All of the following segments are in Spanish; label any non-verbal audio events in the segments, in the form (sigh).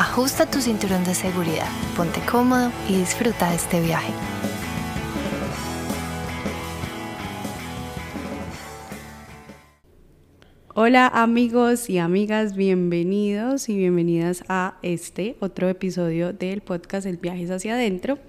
ajusta tu cinturón de seguridad, ponte cómodo y disfruta de este viaje. Hola amigos y amigas, bienvenidos y bienvenidas a este otro episodio del podcast El viaje hacia adentro en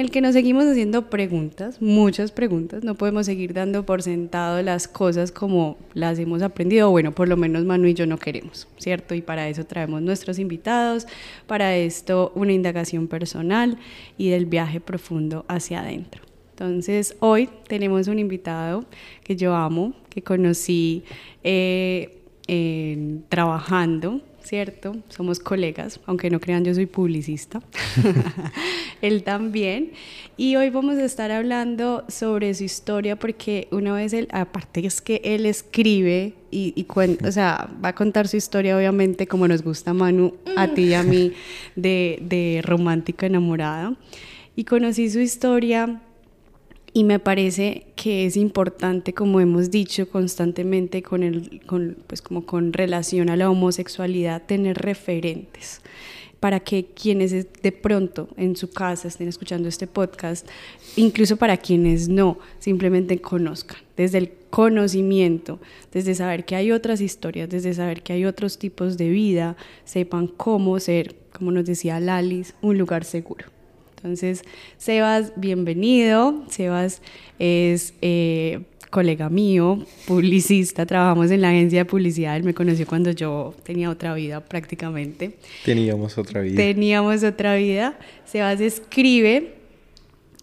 el que nos seguimos haciendo preguntas, muchas preguntas. No podemos seguir dando por sentado las cosas como las hemos aprendido. Bueno, por lo menos Manu y yo no queremos, ¿cierto? Y para eso traemos nuestros invitados, para esto una indagación personal y del viaje profundo hacia adentro. Entonces, hoy tenemos un invitado que yo amo, que conocí eh, trabajando ¿cierto? Somos colegas, aunque no crean, yo soy publicista. (laughs) él también. Y hoy vamos a estar hablando sobre su historia porque una vez él, aparte es que él escribe y, y o sea, va a contar su historia obviamente como nos gusta Manu, a ti y a mí, de, de romántica enamorada. Y conocí su historia y me parece que es importante, como hemos dicho constantemente con, el, con, pues como con relación a la homosexualidad, tener referentes para que quienes de pronto en su casa estén escuchando este podcast, incluso para quienes no, simplemente conozcan, desde el conocimiento, desde saber que hay otras historias, desde saber que hay otros tipos de vida, sepan cómo ser, como nos decía Lalis, un lugar seguro. Entonces, Sebas, bienvenido. Sebas es eh, colega mío, publicista, trabajamos en la agencia de publicidad, él me conoció cuando yo tenía otra vida prácticamente. Teníamos otra vida. Teníamos otra vida. Sebas escribe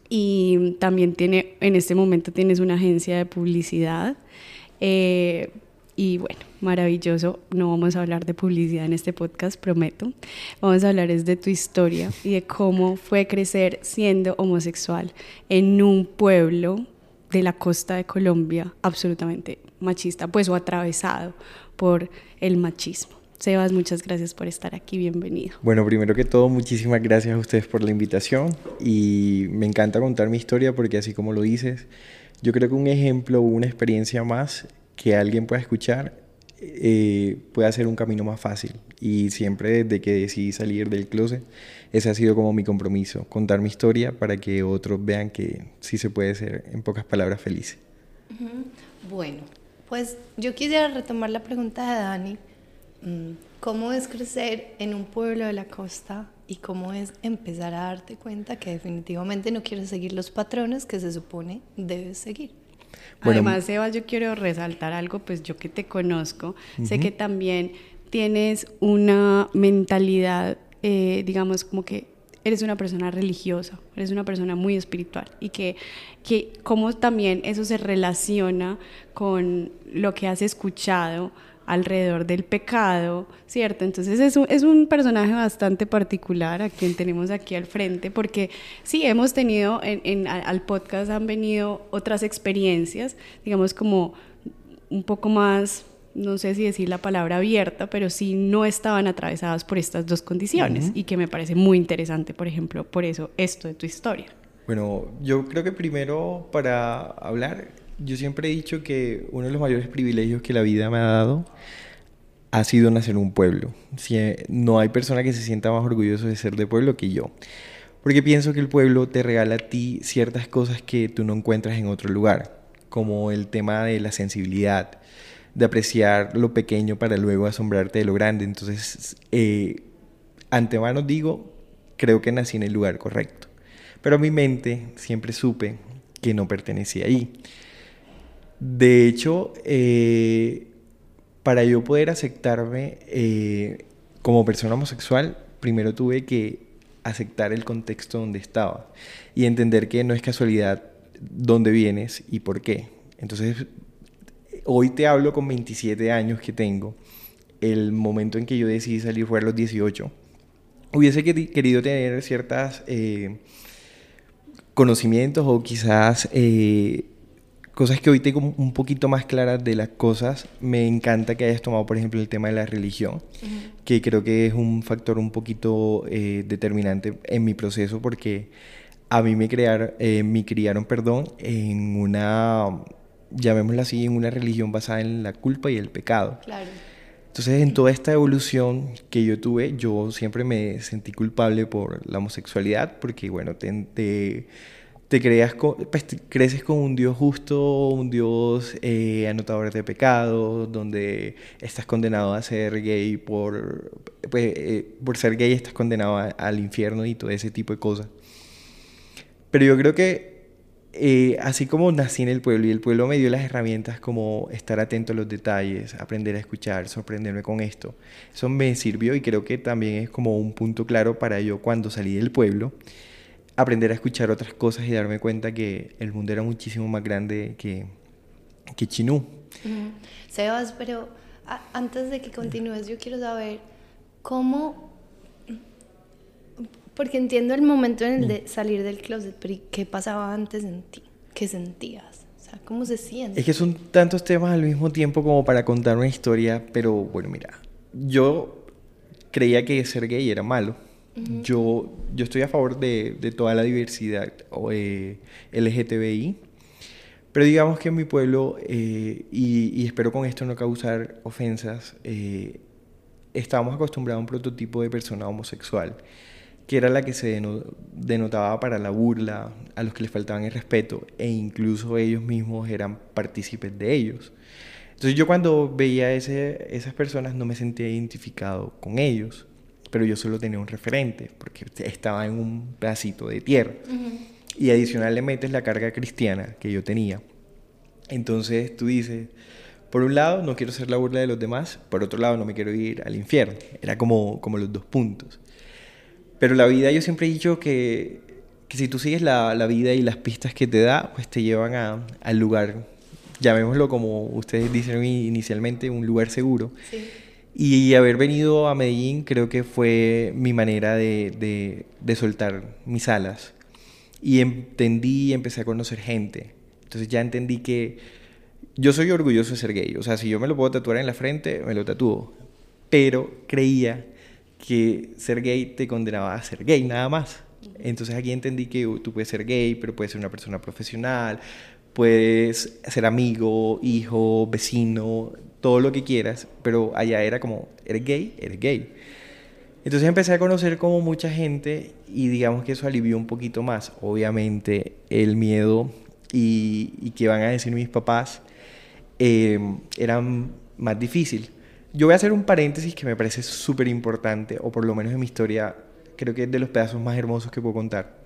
y también tiene, en este momento tienes una agencia de publicidad. Eh, y bueno, maravilloso. No vamos a hablar de publicidad en este podcast, prometo. Vamos a hablar es de tu historia y de cómo fue crecer siendo homosexual en un pueblo de la costa de Colombia absolutamente machista, pues o atravesado por el machismo. Sebas, muchas gracias por estar aquí, bienvenido. Bueno, primero que todo, muchísimas gracias a ustedes por la invitación y me encanta contar mi historia porque así como lo dices, yo creo que un ejemplo, una experiencia más que alguien pueda escuchar eh, puede hacer un camino más fácil. Y siempre desde que decidí salir del closet, ese ha sido como mi compromiso, contar mi historia para que otros vean que sí se puede ser, en pocas palabras, feliz. Bueno, pues yo quisiera retomar la pregunta de Dani. Mm, ¿Cómo es crecer en un pueblo de la costa y cómo es empezar a darte cuenta que definitivamente no quieres seguir los patrones que se supone debes seguir? Además, Eva, yo quiero resaltar algo, pues yo que te conozco, sé que también tienes una mentalidad, eh, digamos, como que eres una persona religiosa, eres una persona muy espiritual y que, que cómo también eso se relaciona con lo que has escuchado alrededor del pecado, ¿cierto? Entonces es un, es un, personaje bastante particular a quien tenemos aquí al frente, porque sí, hemos tenido, en, al podcast han venido otras experiencias, digamos como un poco más, no sé si decir la palabra abierta, pero sí no estaban atravesadas por estas dos condiciones y que me parece muy interesante, por ejemplo, por eso esto de tu historia. Bueno, yo creo que primero para hablar yo siempre he dicho que uno de los mayores privilegios que la vida me ha dado ha sido nacer en un pueblo. Si, eh, no hay persona que se sienta más orgulloso de ser de pueblo que yo. Porque pienso que el pueblo te regala a ti ciertas cosas que tú no encuentras en otro lugar, como el tema de la sensibilidad, de apreciar lo pequeño para luego asombrarte de lo grande. Entonces, eh, antemano digo, creo que nací en el lugar correcto. Pero mi mente siempre supe que no pertenecía ahí. De hecho, eh, para yo poder aceptarme eh, como persona homosexual, primero tuve que aceptar el contexto donde estaba y entender que no es casualidad dónde vienes y por qué. Entonces, hoy te hablo con 27 años que tengo. El momento en que yo decidí salir fue a los 18. hubiese querido tener ciertas eh, conocimientos o quizás eh, cosas que hoy tengo un poquito más claras de las cosas. Me encanta que hayas tomado, por ejemplo, el tema de la religión, que creo que es un factor un poquito eh, determinante en mi proceso porque a mí me, crearon, me criaron perdón, en una, llamémosla así, en una religión basada en la culpa y el pecado. Claro. Entonces, en toda esta evolución que yo tuve, yo siempre me sentí culpable por la homosexualidad, porque, bueno, te, te, creas pues, creces con un Dios justo, un Dios eh, anotador de pecados, donde estás condenado a ser gay por, pues, eh, por ser gay, estás condenado al infierno y todo ese tipo de cosas. Pero yo creo que eh, así como nací en el pueblo y el pueblo me dio las herramientas como estar atento a los detalles, aprender a escuchar, sorprenderme con esto, eso me sirvió y creo que también es como un punto claro para yo cuando salí del pueblo, aprender a escuchar otras cosas y darme cuenta que el mundo era muchísimo más grande que, que Chinú. Sebas, pero antes de que continúes, yo quiero saber cómo porque entiendo el momento en el de mm. salir del closet, pero ¿qué pasaba antes en ti? ¿Qué sentías? O sea, ¿cómo se siente? Es que son tantos temas al mismo tiempo como para contar una historia, pero bueno, mira, yo creía que ser gay era malo. Yo, yo estoy a favor de, toda la diversidad eh, LGTBI, pero digamos que en mi pueblo, eh, y, y, espero con esto no causar ofensas, eh, estábamos acostumbrados a un prototipo de persona homosexual que era la que se denotaba para la burla, a los que les faltaban el respeto, e incluso ellos mismos eran partícipes de ellos. Entonces yo cuando veía ese, esas personas no me sentía identificado con ellos, pero yo solo tenía un referente, porque estaba en un pedacito de tierra. Y adicional le metes la carga cristiana que yo tenía. Entonces tú dices, por un lado no quiero ser la burla de los demás, por otro lado no me quiero ir al infierno. Era como, como los dos puntos. Pero la vida, yo siempre he dicho que, que si tú sigues la, la, vida y las pistas que te da, pues te llevan a, al lugar, llamémoslo como ustedes dicen inicialmente, un lugar seguro. Sí. Y haber venido a Medellín creo que fue mi manera de, soltar mis alas. Y entendí y empecé a conocer gente. Entonces ya entendí que yo soy orgulloso de ser gay. O sea, si yo me lo puedo tatuar en la frente, me lo tatúo. Pero creía que ser gay te condenaba a ser gay, nada más. Entonces aquí entendí que tú puedes ser gay, pero puedes ser una persona profesional, puedes ser amigo, hijo, vecino, todo lo que quieras, pero allá era como, eres gay, eres gay. Entonces empecé a conocer como mucha gente y digamos que eso alivió un poquito más. Obviamente el miedo y, y que van a decir mis papás eh, era más difícil. Yo voy a hacer un paréntesis que me parece súper importante, o por lo menos en mi historia, creo que es de los pedazos más hermosos que puedo contar.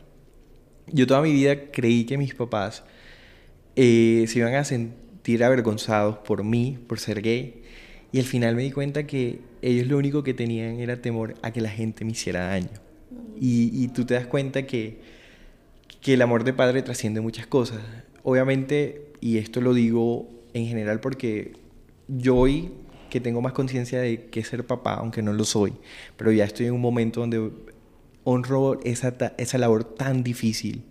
Yo toda mi vida creí que mis papás eh, se iban a sentir avergonzados por mí, por ser gay, y al final me di cuenta que ellos lo único que tenían era temor a que la gente me hiciera daño. Y, y tú te das cuenta que, que el amor de padre trasciende muchas cosas. Obviamente, y esto lo digo en general porque yo hoy que tengo más conciencia de que ser papá, aunque no lo soy, pero ya estoy en un momento donde honro esa, esa labor tan difícil.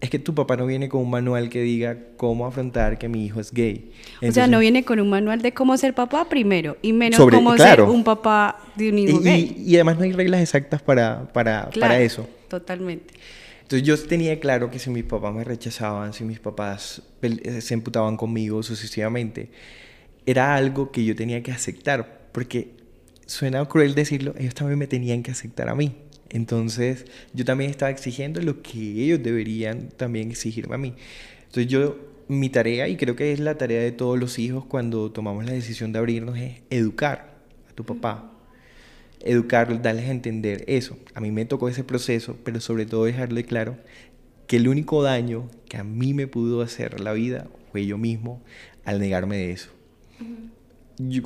Es que tu papá no viene con un manual que diga cómo afrontar que mi hijo es gay. o sea, no viene con un manual de cómo ser papá primero, y menos cómo ser un papá de un hijo y, gay. Y, además no hay reglas exactas para, para, para eso. Totalmente. Entonces yo tenía claro que si mis papás me rechazaban, si mis papás se emputaban conmigo sucesivamente, era algo que yo tenía que aceptar, porque suena cruel decirlo, ellos también me tenían que aceptar a mí. Entonces yo también estaba exigiendo lo que ellos deberían también exigirme a mí. Entonces yo, mi tarea, y creo que es la tarea de todos los hijos cuando tomamos la decisión de abrirnos, es educar a tu papá. Educarlos, darles a entender eso. A mí me tocó ese proceso, pero sobre todo dejarle claro que el único daño que a mí me pudo hacer la vida fue yo mismo al negarme de eso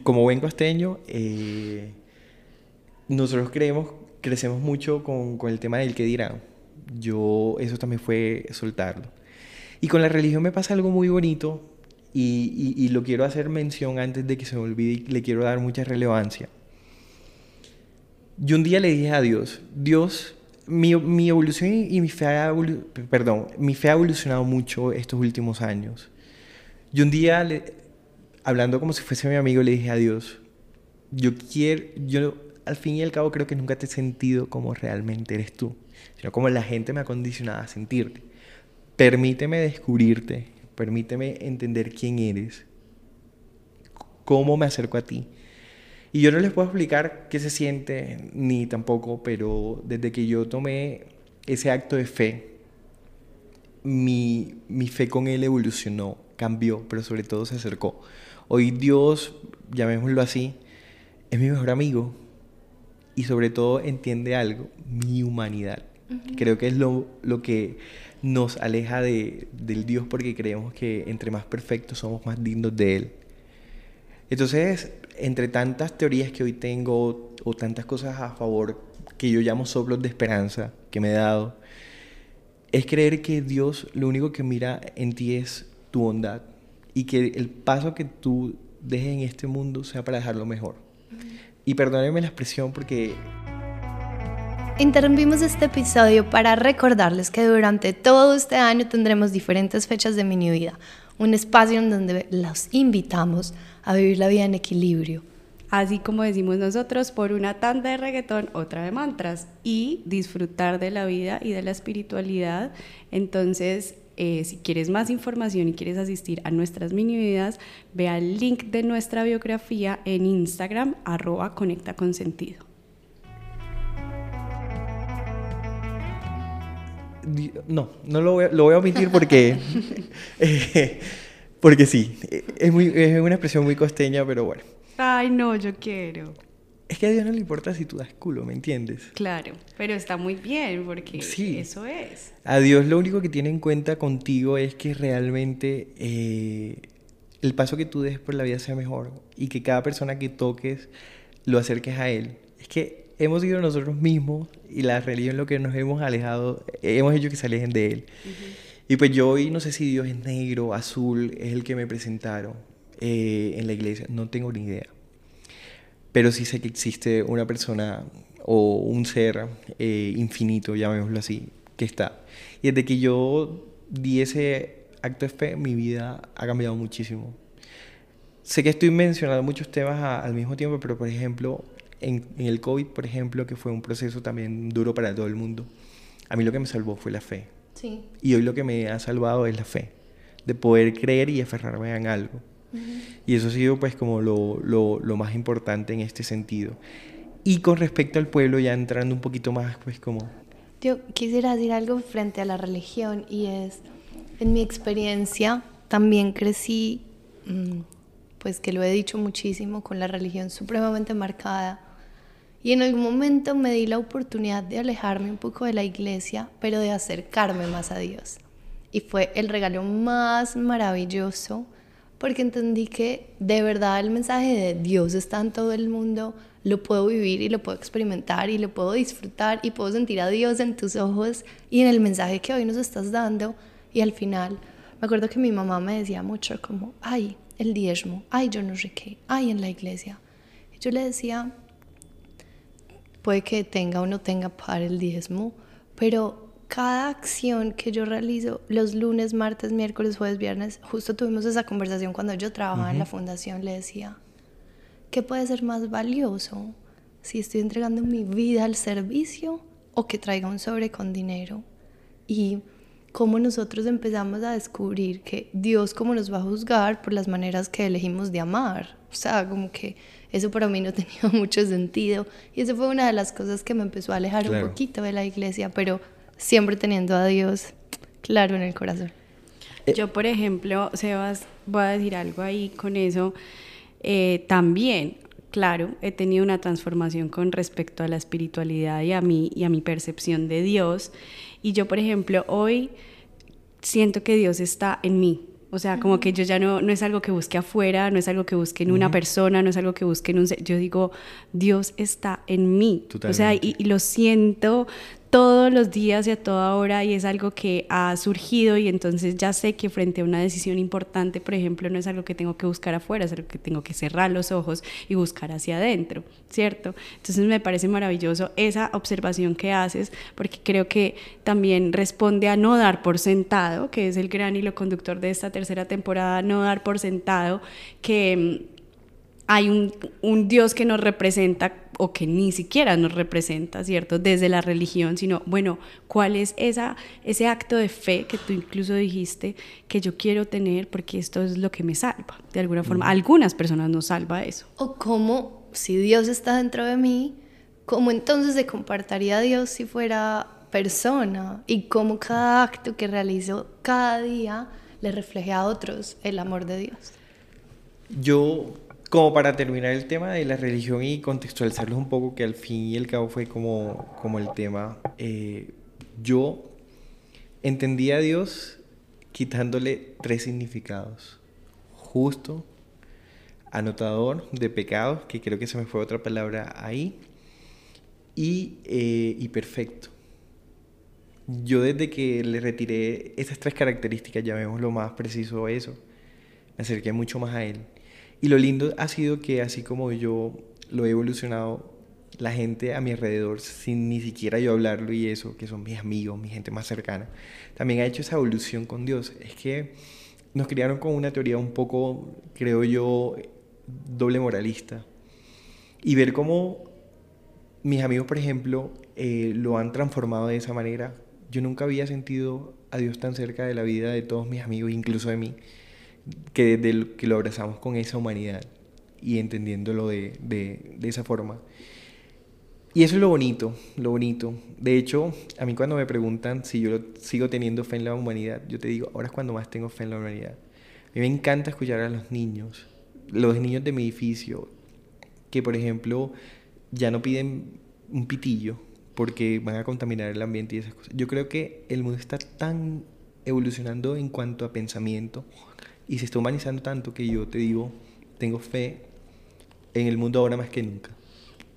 como buen costeño, eh, nosotros creemos, crecemos mucho con, con, el tema del que dirán. Yo, eso también fue soltarlo. Y con la religión me pasa algo muy bonito y, y, lo quiero hacer mención antes de que se me olvide y le quiero dar mucha relevancia. Yo un día le dije a Dios, Dios, mi, mi evolución y mi fe, ha perdón, mi fe ha evolucionado mucho estos últimos años. Yo un día, le- hablando como si fuese mi amigo, le dije a Dios, yo quiero, yo al fin y al cabo creo que nunca te he sentido como realmente eres tú, sino como la gente me ha condicionado a sentirte. Permíteme descubrirte, permíteme entender quién eres, cómo me acerco a ti. Y yo no les puedo explicar qué se siente, ni tampoco, pero desde que yo tomé ese acto de fe, mi, mi fe con Él evolucionó, cambió, pero sobre todo se acercó. Hoy Dios, llamémoslo así, es mi mejor amigo y sobre todo entiende algo, mi humanidad. Creo que es lo, lo que nos aleja de, del Dios porque creemos que entre más perfectos somos más dignos de Él. Entonces, entre tantas teorías que hoy tengo o tantas cosas a favor que yo llamo soplos de esperanza que me he dado, es creer que Dios lo único que mira en ti es tu bondad y que el paso que tú dejes en este mundo sea para dejarlo mejor. Y perdónenme la expresión porque Interrumpimos este episodio para recordarles que durante todo este año tendremos diferentes fechas de Mini Vida, un espacio en donde los invitamos a vivir la vida en equilibrio. Así como decimos nosotros, por una tanda de reggaetón, otra de mantras y disfrutar de la vida y de la espiritualidad. Entonces, eh, si quieres más información y quieres asistir a nuestras mini vidas, ve al link de nuestra biografía en Instagram, arroba conecta con sentido. No, no lo voy a, lo voy a omitir porque, (laughs) eh, porque sí, eh, es, muy, es una expresión muy costeña, pero bueno. Ay, no, yo quiero. Es que a Dios no le importa si tú das culo, ¿me entiendes? Claro, pero está muy bien porque Sí. eso es. A Dios lo único que tiene en cuenta contigo es que realmente eh, el paso que tú des por la vida sea mejor y que cada persona que toques lo acerques a Él. Es que hemos sido nosotros mismos y la religión lo que nos hemos alejado, eh, hemos hecho que se alejen de Él. Y pues yo hoy no sé si Dios es negro, azul, es el que me presentaron eh, en la iglesia, no tengo ni idea. Pero sí sé que existe una persona o un ser eh, infinito, llamémoslo así, que está. Y desde que yo di ese acto de fe, mi vida ha cambiado muchísimo. Sé que estoy mencionando muchos temas a- al mismo tiempo, pero por ejemplo, en, en el COVID, por ejemplo, que fue un proceso también duro para todo el mundo, a mí lo que me salvó fue la fe. Sí. Y hoy lo que me ha salvado es la fe, de poder creer y aferrarme en algo. Y eso ha sido pues como lo, lo, lo más importante en este sentido. Y con respecto al pueblo, ya entrando un poquito más pues como... Yo quisiera decir algo frente a la religión y es, en mi experiencia también crecí, mm, pues que lo he dicho muchísimo, con la religión supremamente marcada. Y en algún momento me di la oportunidad de alejarme un poco de la iglesia, pero de acercarme más a Dios. Y fue el regalo más maravilloso porque entendí que de verdad el mensaje de Dios está en todo el mundo, lo puedo vivir y lo puedo experimentar y lo puedo disfrutar y puedo sentir a Dios en tus ojos y en el mensaje que hoy nos estás dando. Y al final, me acuerdo que mi mamá me decía mucho como, ay, el diezmo, ay, yo no sé qué, ay, en la iglesia. Y yo le decía, puede que tenga o no tenga para el diezmo, pero cada acción que yo realizo los lunes, martes, miércoles, jueves, viernes, justo tuvimos esa conversación cuando yo trabajaba en la fundación, le decía, ¿qué puede ser más valioso si estoy entregando mi vida al servicio o que traiga un sobre con dinero? Y cómo nosotros empezamos a descubrir que Dios cómo nos va a juzgar por las maneras que elegimos de amar. O sea, como que eso para mí no (laughs) tenía mucho sentido. Y eso fue una de las cosas que me empezó a alejar Claro. un poquito de la iglesia, pero siempre teniendo a Dios claro en el corazón. Yo, por ejemplo, Sebas, voy a decir algo ahí con eso. Eh, también, claro, he tenido una transformación con respecto a la espiritualidad y a mí y a mi percepción de Dios. Y yo, por ejemplo, hoy siento que Dios está en mí. O sea, como que yo ya no, no es algo que busque afuera, no es algo que busque en una persona, no es algo que busque en un... ser- Yo digo, Dios está en mí. O sea, y, y lo siento todos los días y a toda hora y es algo que ha surgido y entonces ya sé que frente a una decisión importante, por ejemplo, no es algo que tengo que buscar afuera, es algo que tengo que cerrar los ojos y buscar hacia adentro, ¿cierto? Entonces me parece maravilloso esa observación que haces porque creo que también responde a no dar por sentado, que es el gran hilo conductor de esta tercera temporada, no dar por sentado que mm, hay un, un Dios que nos representa o que ni siquiera nos representa, ¿cierto? Desde la religión, sino, bueno, ¿cuál es esa, ese acto de fe que tú incluso dijiste que yo quiero tener porque esto es lo que me salva? De alguna forma, algunas personas nos salva eso. O cómo, si Dios está dentro de mí, ¿cómo entonces se compartiría a Dios si fuera persona? Y cómo cada acto que realizo cada día le refleje a otros el amor de Dios. Yo como para terminar el tema de la religión y contextualizarlos un poco, que al fin y al cabo fue como, como el tema, eh, yo entendí a Dios quitándole tres significados. Justo, anotador de pecados, que creo que se me fue otra palabra ahí, y, eh, y perfecto. Yo desde que le retiré esas tres características, lo más preciso eso, me acerqué mucho más a Él. Y lo lindo ha sido que así como yo lo he evolucionado, la gente a mi alrededor, sin ni siquiera yo hablarlo y eso, que son mis amigos, mi gente más cercana, también ha hecho esa evolución con Dios. Es que nos criaron con una teoría un poco, creo yo, doble moralista. Y ver cómo mis amigos, por ejemplo, eh, lo han transformado de esa manera. Yo nunca había sentido a Dios tan cerca de la vida de todos mis amigos, incluso de mí que, desde que lo abrazamos con esa humanidad y entendiéndolo de, de, de esa forma. Y eso es lo bonito, lo bonito. De hecho, a mí cuando me preguntan si yo sigo teniendo fe en la humanidad, yo te digo, ahora es cuando más tengo fe en la humanidad. A mí me encanta escuchar a los niños, los niños de mi edificio, que por ejemplo ya no piden un pitillo porque van a contaminar el ambiente y esas cosas. Yo creo que el mundo está tan evolucionando en cuanto a pensamiento, y se está humanizando tanto que yo te digo, tengo fe en el mundo ahora más que nunca.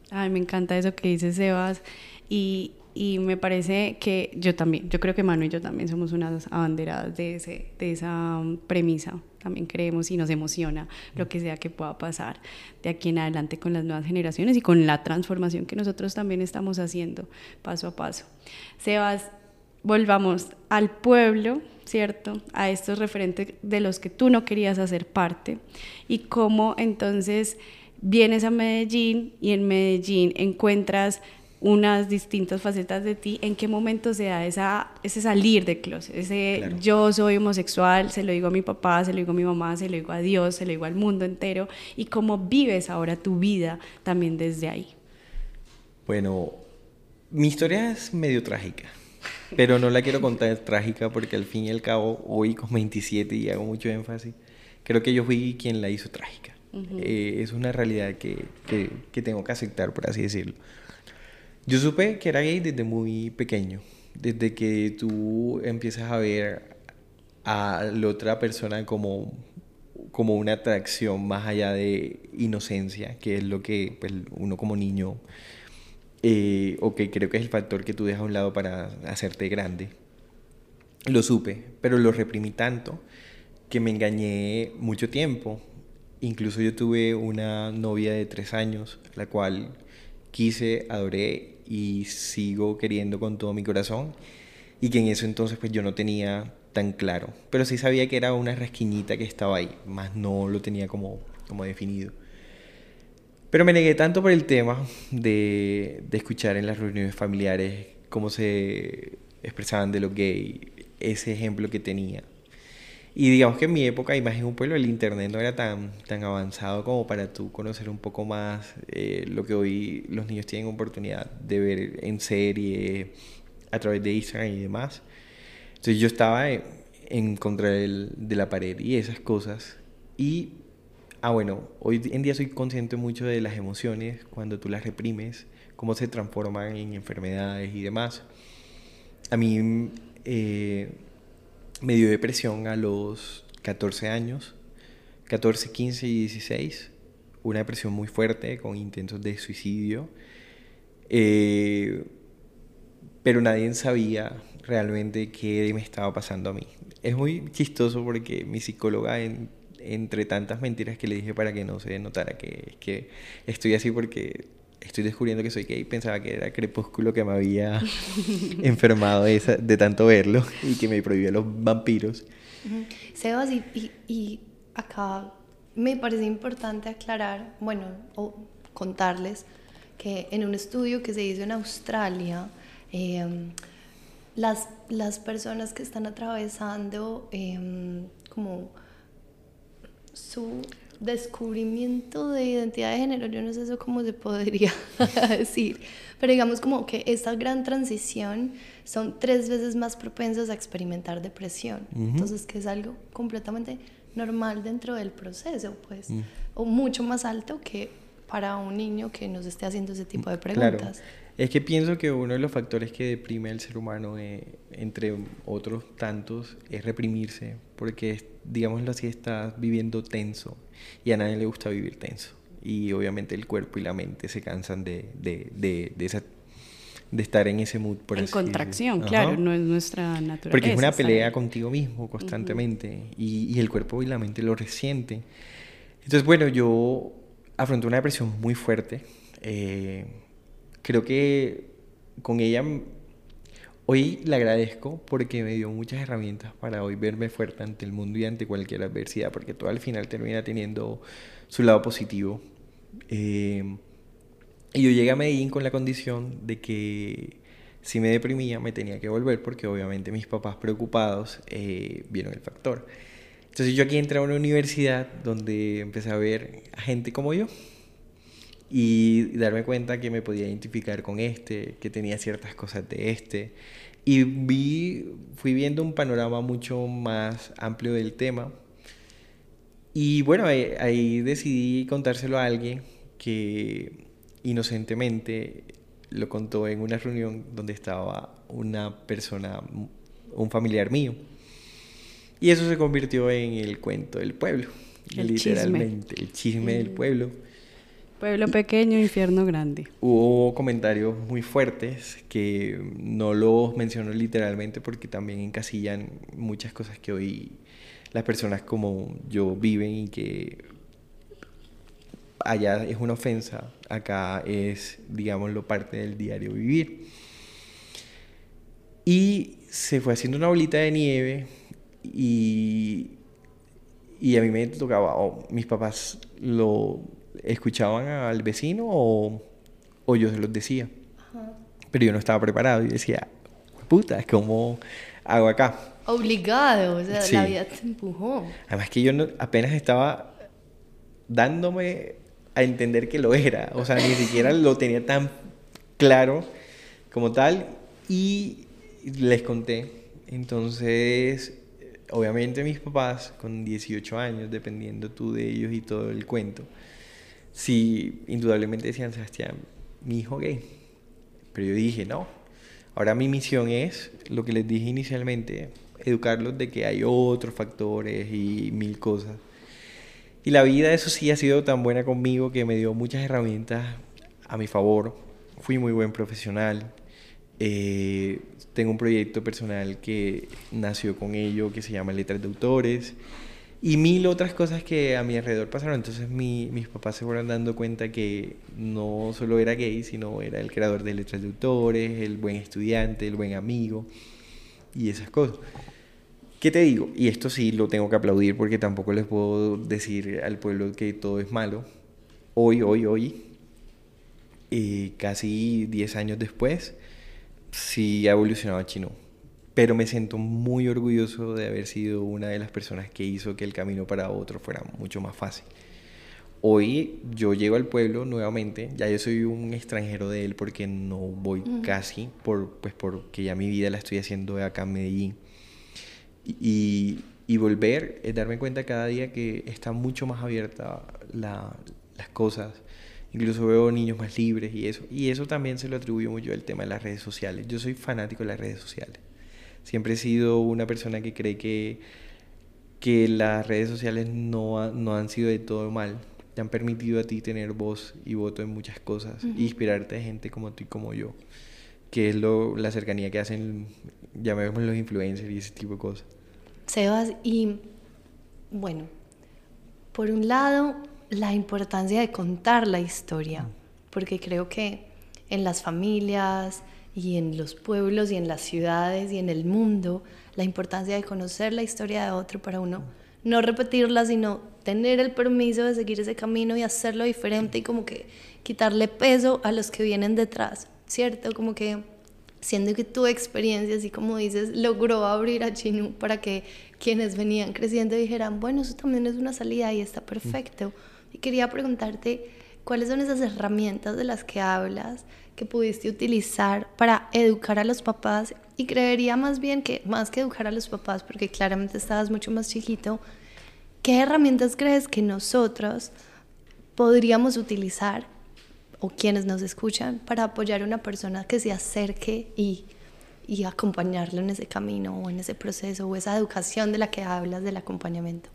Ay, me encanta eso que dice Sebas. Y, y me parece que yo también, yo creo que Manu y yo también somos unas abanderadas de, ese, de esa um, premisa. También creemos y nos emociona lo que sea que pueda pasar de aquí en adelante con las nuevas generaciones y con la transformación que nosotros también estamos haciendo paso a paso. Sebas, volvamos al pueblo, ¿cierto? A estos referentes de los que tú no querías hacer parte y cómo entonces vienes a Medellín y en Medellín encuentras unas distintas facetas de ti, ¿en qué momento se da esa, ese salir de closet? Ese yo soy homosexual, se lo digo a mi papá, se lo digo a mi mamá, se lo digo a Dios, se lo digo al mundo entero, y cómo vives ahora tu vida también desde ahí. Bueno, mi historia es medio trágica. Pero no la quiero contar trágica porque al fin y al cabo, hoy con 27 y hago mucho énfasis, creo que yo fui quien la hizo trágica. Eh, es una realidad que, que, que, tengo que aceptar, por así decirlo. Yo supe que era gay desde muy pequeño, desde que tú empiezas a ver a la otra persona como, como una atracción más allá de inocencia, que es lo que pues, uno como niño eh, o que creo que es el factor que tú dejas a un lado para hacerte grande. Lo supe, pero lo reprimí tanto que me engañé mucho tiempo. Incluso yo tuve una novia de tres años, la cual quise, adoré y sigo queriendo con todo mi corazón. Y que en eso entonces pues yo no tenía tan claro. Pero sí sabía que era una rasquiñita que estaba ahí, más no lo tenía como, como definido. Pero me negué tanto por el tema de, de escuchar en las reuniones familiares cómo se expresaban de lo gay, ese ejemplo que tenía. Y digamos que en mi época, y más en un pueblo, el internet no era tan, tan avanzado como para tú conocer un poco más eh, lo que hoy los niños tienen oportunidad de ver en serie, a través de Instagram y demás. Entonces yo estaba en, contra de la pared y esas cosas. Y Ah, bueno, hoy en día soy consciente mucho de las emociones, cuando tú las reprimes, cómo se transforman en enfermedades y demás. A mí eh, me dio depresión a los 14 años, 14, 15 y 16, una depresión muy fuerte con intentos de suicidio. Eh, pero nadie sabía realmente qué me estaba pasando a mí. Es muy chistoso porque mi psicóloga, entre tantas mentiras que le dije para que no se notara que, que estoy así porque estoy descubriendo que soy gay, pensaba que era Crepúsculo que me había (laughs) enfermado de, de, tanto verlo y que me prohibía los vampiros. Sebas, y, y, y, acá me parece importante aclarar, bueno, o contarles que en un estudio que se hizo en Australia, em, las, las personas que están atravesando em, como su descubrimiento de identidad de género, yo no sé eso cómo se podría (laughs) decir, pero digamos como que esta gran transición son tres veces más propensos a experimentar depresión, entonces que es algo completamente normal dentro del proceso, pues, mm. o mucho más alto que para un niño que nos esté haciendo ese tipo de preguntas. Es que pienso que uno de los factores que deprime al ser humano, eh, entre otros tantos, es reprimirse, porque, digámoslo así, estás viviendo tenso y a nadie le gusta vivir tenso. Y obviamente el cuerpo y la mente se cansan de, de, de, de esa de estar en ese mood. Por en contracción, claro, no es nuestra naturaleza. Porque es una pelea contigo mismo constantemente y, y, el cuerpo y la mente lo resienten. Entonces, bueno, yo afronté una depresión muy fuerte. Eh, creo que con ella hoy le agradezco porque me dio muchas herramientas para hoy verme fuerte ante el mundo y ante cualquier adversidad, porque todo al final termina teniendo su lado positivo. Eh, y yo llegué a Medellín con la condición de que si me deprimía me tenía que volver porque obviamente mis papás preocupados eh, vieron el factor. Entonces yo aquí entré a una universidad donde empecé a ver a gente como yo y darme cuenta que me podía identificar con este, que tenía ciertas cosas de este. Y vi, fui viendo un panorama mucho más amplio del tema. Y bueno, ahí, decidí contárselo a alguien que inocentemente lo contó en una reunión donde estaba una persona, un familiar mío. Y eso se convirtió en el cuento del pueblo, literalmente, el chisme del pueblo. Pueblo pequeño, infierno grande. Hubo comentarios muy fuertes que no los menciono literalmente porque también encasillan muchas cosas que hoy las personas como yo viven y que allá es una ofensa, acá es, digámoslo, parte del diario vivir. Y se fue haciendo una bolita de nieve y, y a mí me tocaba, mis papás lo escuchaban al vecino o, o yo se los decía. Pero yo no estaba preparado y decía, puta, ¿cómo hago acá? Obligado, o sea, la vida te empujó. Además que yo apenas estaba dándome a entender que lo era, o sea, ni siquiera lo tenía tan claro como tal y les conté. Entonces, obviamente mis papás con 18 años, dependiendo tú de ellos y todo el cuento, sí, indudablemente decían, Sebastián, mi hijo gay. Pero yo dije, no, ahora mi misión es, lo que les dije inicialmente, educarlos de que hay otros factores y mil cosas. Y la vida, eso sí, ha sido tan buena conmigo que me dio muchas herramientas a mi favor. Fui muy buen profesional. Eh, tengo un proyecto personal que nació con ello, que se llama Letras de Autores y mil otras cosas que a mi alrededor pasaron. Entonces mis papás se fueron dando cuenta que no solo era gay, sino era el creador de letras de autores, el buen estudiante, el buen amigo y esas cosas. ¿Qué te digo? Y esto sí lo tengo que aplaudir porque tampoco les puedo decir al pueblo que todo es malo. Hoy, hoy, hoy, eh, casi 10 años después, sí ha evolucionado a chino pero me siento muy orgulloso de haber sido una de las personas que hizo que el camino para otro fuera mucho más fácil. Hoy yo llego al pueblo nuevamente, ya yo soy un extranjero de él porque no voy casi, por, pues porque ya mi vida la estoy haciendo acá en Medellín. Y, y volver es darme cuenta cada día que está mucho más abierta la, las cosas. Incluso veo niños más libres y eso. Y eso también se lo atribuyo mucho al tema de las redes sociales. Yo soy fanático de las redes sociales. Siempre he sido una persona que cree que, que las redes sociales no, no han sido de todo mal. Te han permitido a ti tener voz y voto en muchas cosas. inspirarte a gente como tú y como yo. que es lo, la cercanía que hacen, llamémoslo los influencers y ese tipo de cosas. Sebas, y bueno, por un lado, la importancia de contar la historia, porque creo que en las familias y en los pueblos y en las ciudades y en el mundo, la importancia de conocer la historia de otro para uno, no repetirla, sino tener el permiso de seguir ese camino y hacerlo diferente y como que quitarle peso a los que vienen detrás, ¿cierto? Como que siendo que tu experiencia, así como dices, logró abrir a Chinu para que quienes venían creciendo dijeran, bueno, eso también es una salida y está perfecto. Y quería preguntarte, ¿cuáles son esas herramientas de las que hablas que pudiste utilizar para educar a los papás? Y creería más bien que más que educar a los papás, porque claramente estabas mucho más chiquito, ¿qué herramientas crees que nosotros podríamos utilizar o quienes nos escuchan para apoyar a una persona que se acerque y, y acompañarlo en ese camino o en ese proceso o esa educación de la que hablas del acompañamiento?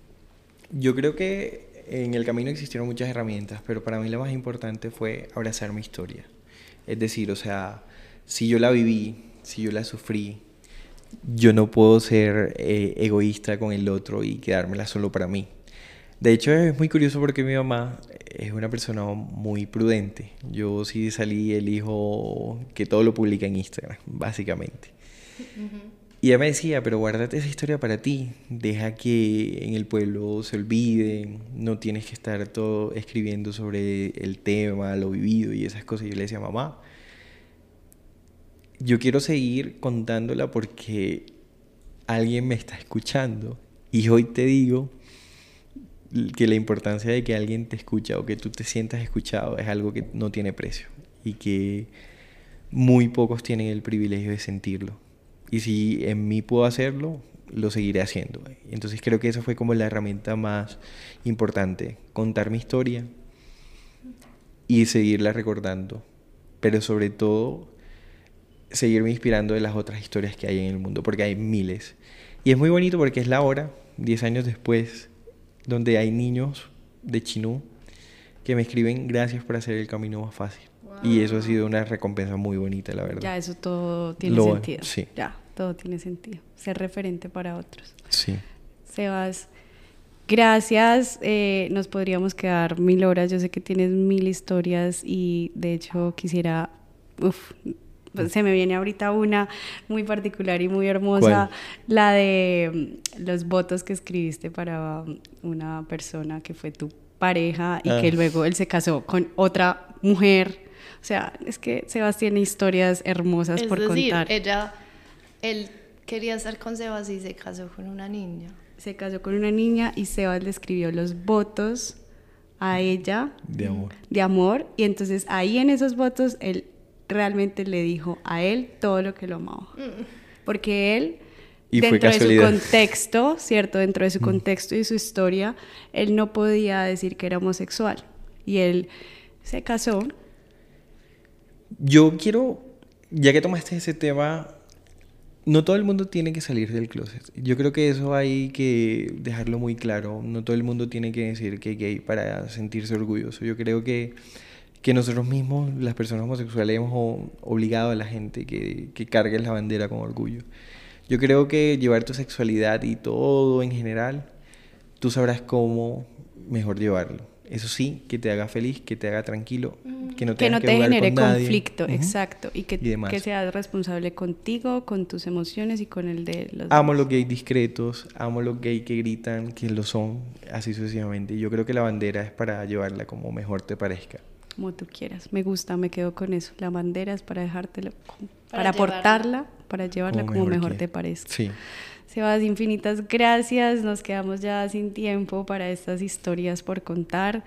Yo creo que en el camino existieron muchas herramientas, pero para mí lo más importante fue abrazar mi historia. Es decir, o sea, si yo la viví, si yo la sufrí, yo no puedo ser eh, egoísta con el otro y quedármela solo para mí. De hecho, es muy curioso porque mi mamá es una persona muy prudente. Yo sí salí el hijo que todo lo publica en Instagram, básicamente. Y ella me decía, pero guárdate esa historia para ti, deja que en el pueblo se olvide, no tienes que estar todo escribiendo sobre el tema, lo vivido y esas cosas. Y yo le decía, mamá, yo quiero seguir contándola porque alguien me está escuchando. Y hoy te digo que la importancia de que alguien te escucha o que tú te sientas escuchado es algo que no tiene precio y que muy pocos tienen el privilegio de sentirlo. Y si en mí puedo hacerlo, lo seguiré haciendo. Entonces creo que esa fue como la herramienta más importante, contar mi historia y seguirla recordando, pero sobre todo seguirme inspirando de las otras historias que hay en el mundo, porque hay miles. Y es muy bonito porque es la hora, 10 años después, donde hay niños de Chinú que me escriben gracias por hacer el camino más fácil. Y eso ha sido una recompensa muy bonita, la verdad. Ya, eso todo tiene sentido. Sí. Ya, todo tiene sentido. Ser referente para otros. Sí. Sebas, gracias. Eh, nos podríamos quedar mil horas. Yo sé que tienes mil historias y de hecho quisiera... Uf, pues se me viene ahorita una muy particular y muy hermosa, la de mm, los votos que escribiste para una persona que fue tu pareja y que ah. luego él se casó con otra mujer o sea, es que Sebas tiene historias hermosas por decir, contar. Ella, él quería estar con Sebas y se casó con una niña. Se casó con una niña y Sebas le escribió los votos a ella. De amor. De amor. Y entonces ahí en esos votos él realmente le dijo a él todo lo que lo amaba. Mm. Porque él, dentro de su contexto, ¿cierto? Dentro de su mm. contexto y su historia, él no podía decir que era homosexual. Y él se casó yo quiero, ya que tomaste ese tema, no todo el mundo tiene que salir del closet. Yo creo que eso hay que dejarlo muy claro. No todo el mundo tiene que decir que es gay para sentirse orgulloso. Yo creo que, que nosotros mismos, las personas homosexuales, hemos obligado a la gente que, que cargue la bandera con orgullo. Yo creo que llevar tu sexualidad y todo en general, tú sabrás cómo mejor llevarlo. Eso sí, que te haga feliz, que te haga tranquilo, mm. que no, que no te genere conflicto, exacto, y que, que seas responsable contigo, con tus emociones y con el de los Amo los gays discretos, amo los gays que gritan, que lo son, así sucesivamente. Yo creo que la bandera es para llevarla como mejor te parezca. Como tú quieras, me gusta, me quedo con eso. La bandera es para dejártela, para, aportarla, para llevarla como, mejor, te parezca. Sí. Sebas, infinitas gracias. Nos quedamos ya sin tiempo para estas historias por contar.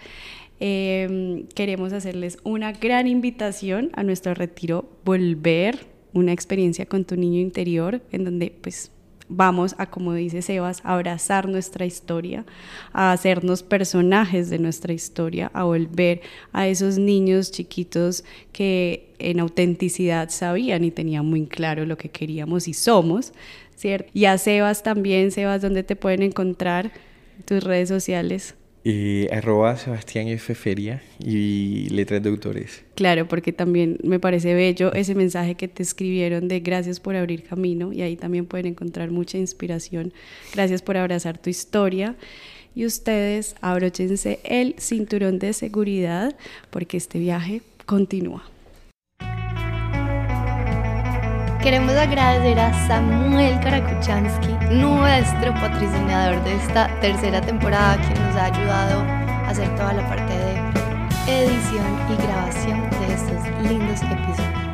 Em, queremos hacerles una gran invitación a nuestro retiro Volver, una experiencia con tu niño interior, en donde pues vamos a, como dice Sebas, a abrazar nuestra historia, a hacernos personajes de nuestra historia, a volver a esos niños chiquitos que en autenticidad sabían y tenían muy claro lo que queríamos y somos, ¿cierto? Y a Sebas también, Sebas, ¿dónde te pueden encontrar tus redes sociales? Eh, arroba Sebastián F. Feria y letras de autores. Claro, porque también me parece bello ese mensaje que te escribieron de gracias por abrir camino y ahí también pueden encontrar mucha inspiración. Gracias por abrazar tu historia. Y ustedes abróchense el cinturón de seguridad porque este viaje continúa. Queremos agradecer a Samuel Karakuchansky, nuestro patrocinador de esta tercera temporada, que nos ha ayudado a hacer toda la parte de edición y grabación de estos lindos episodios.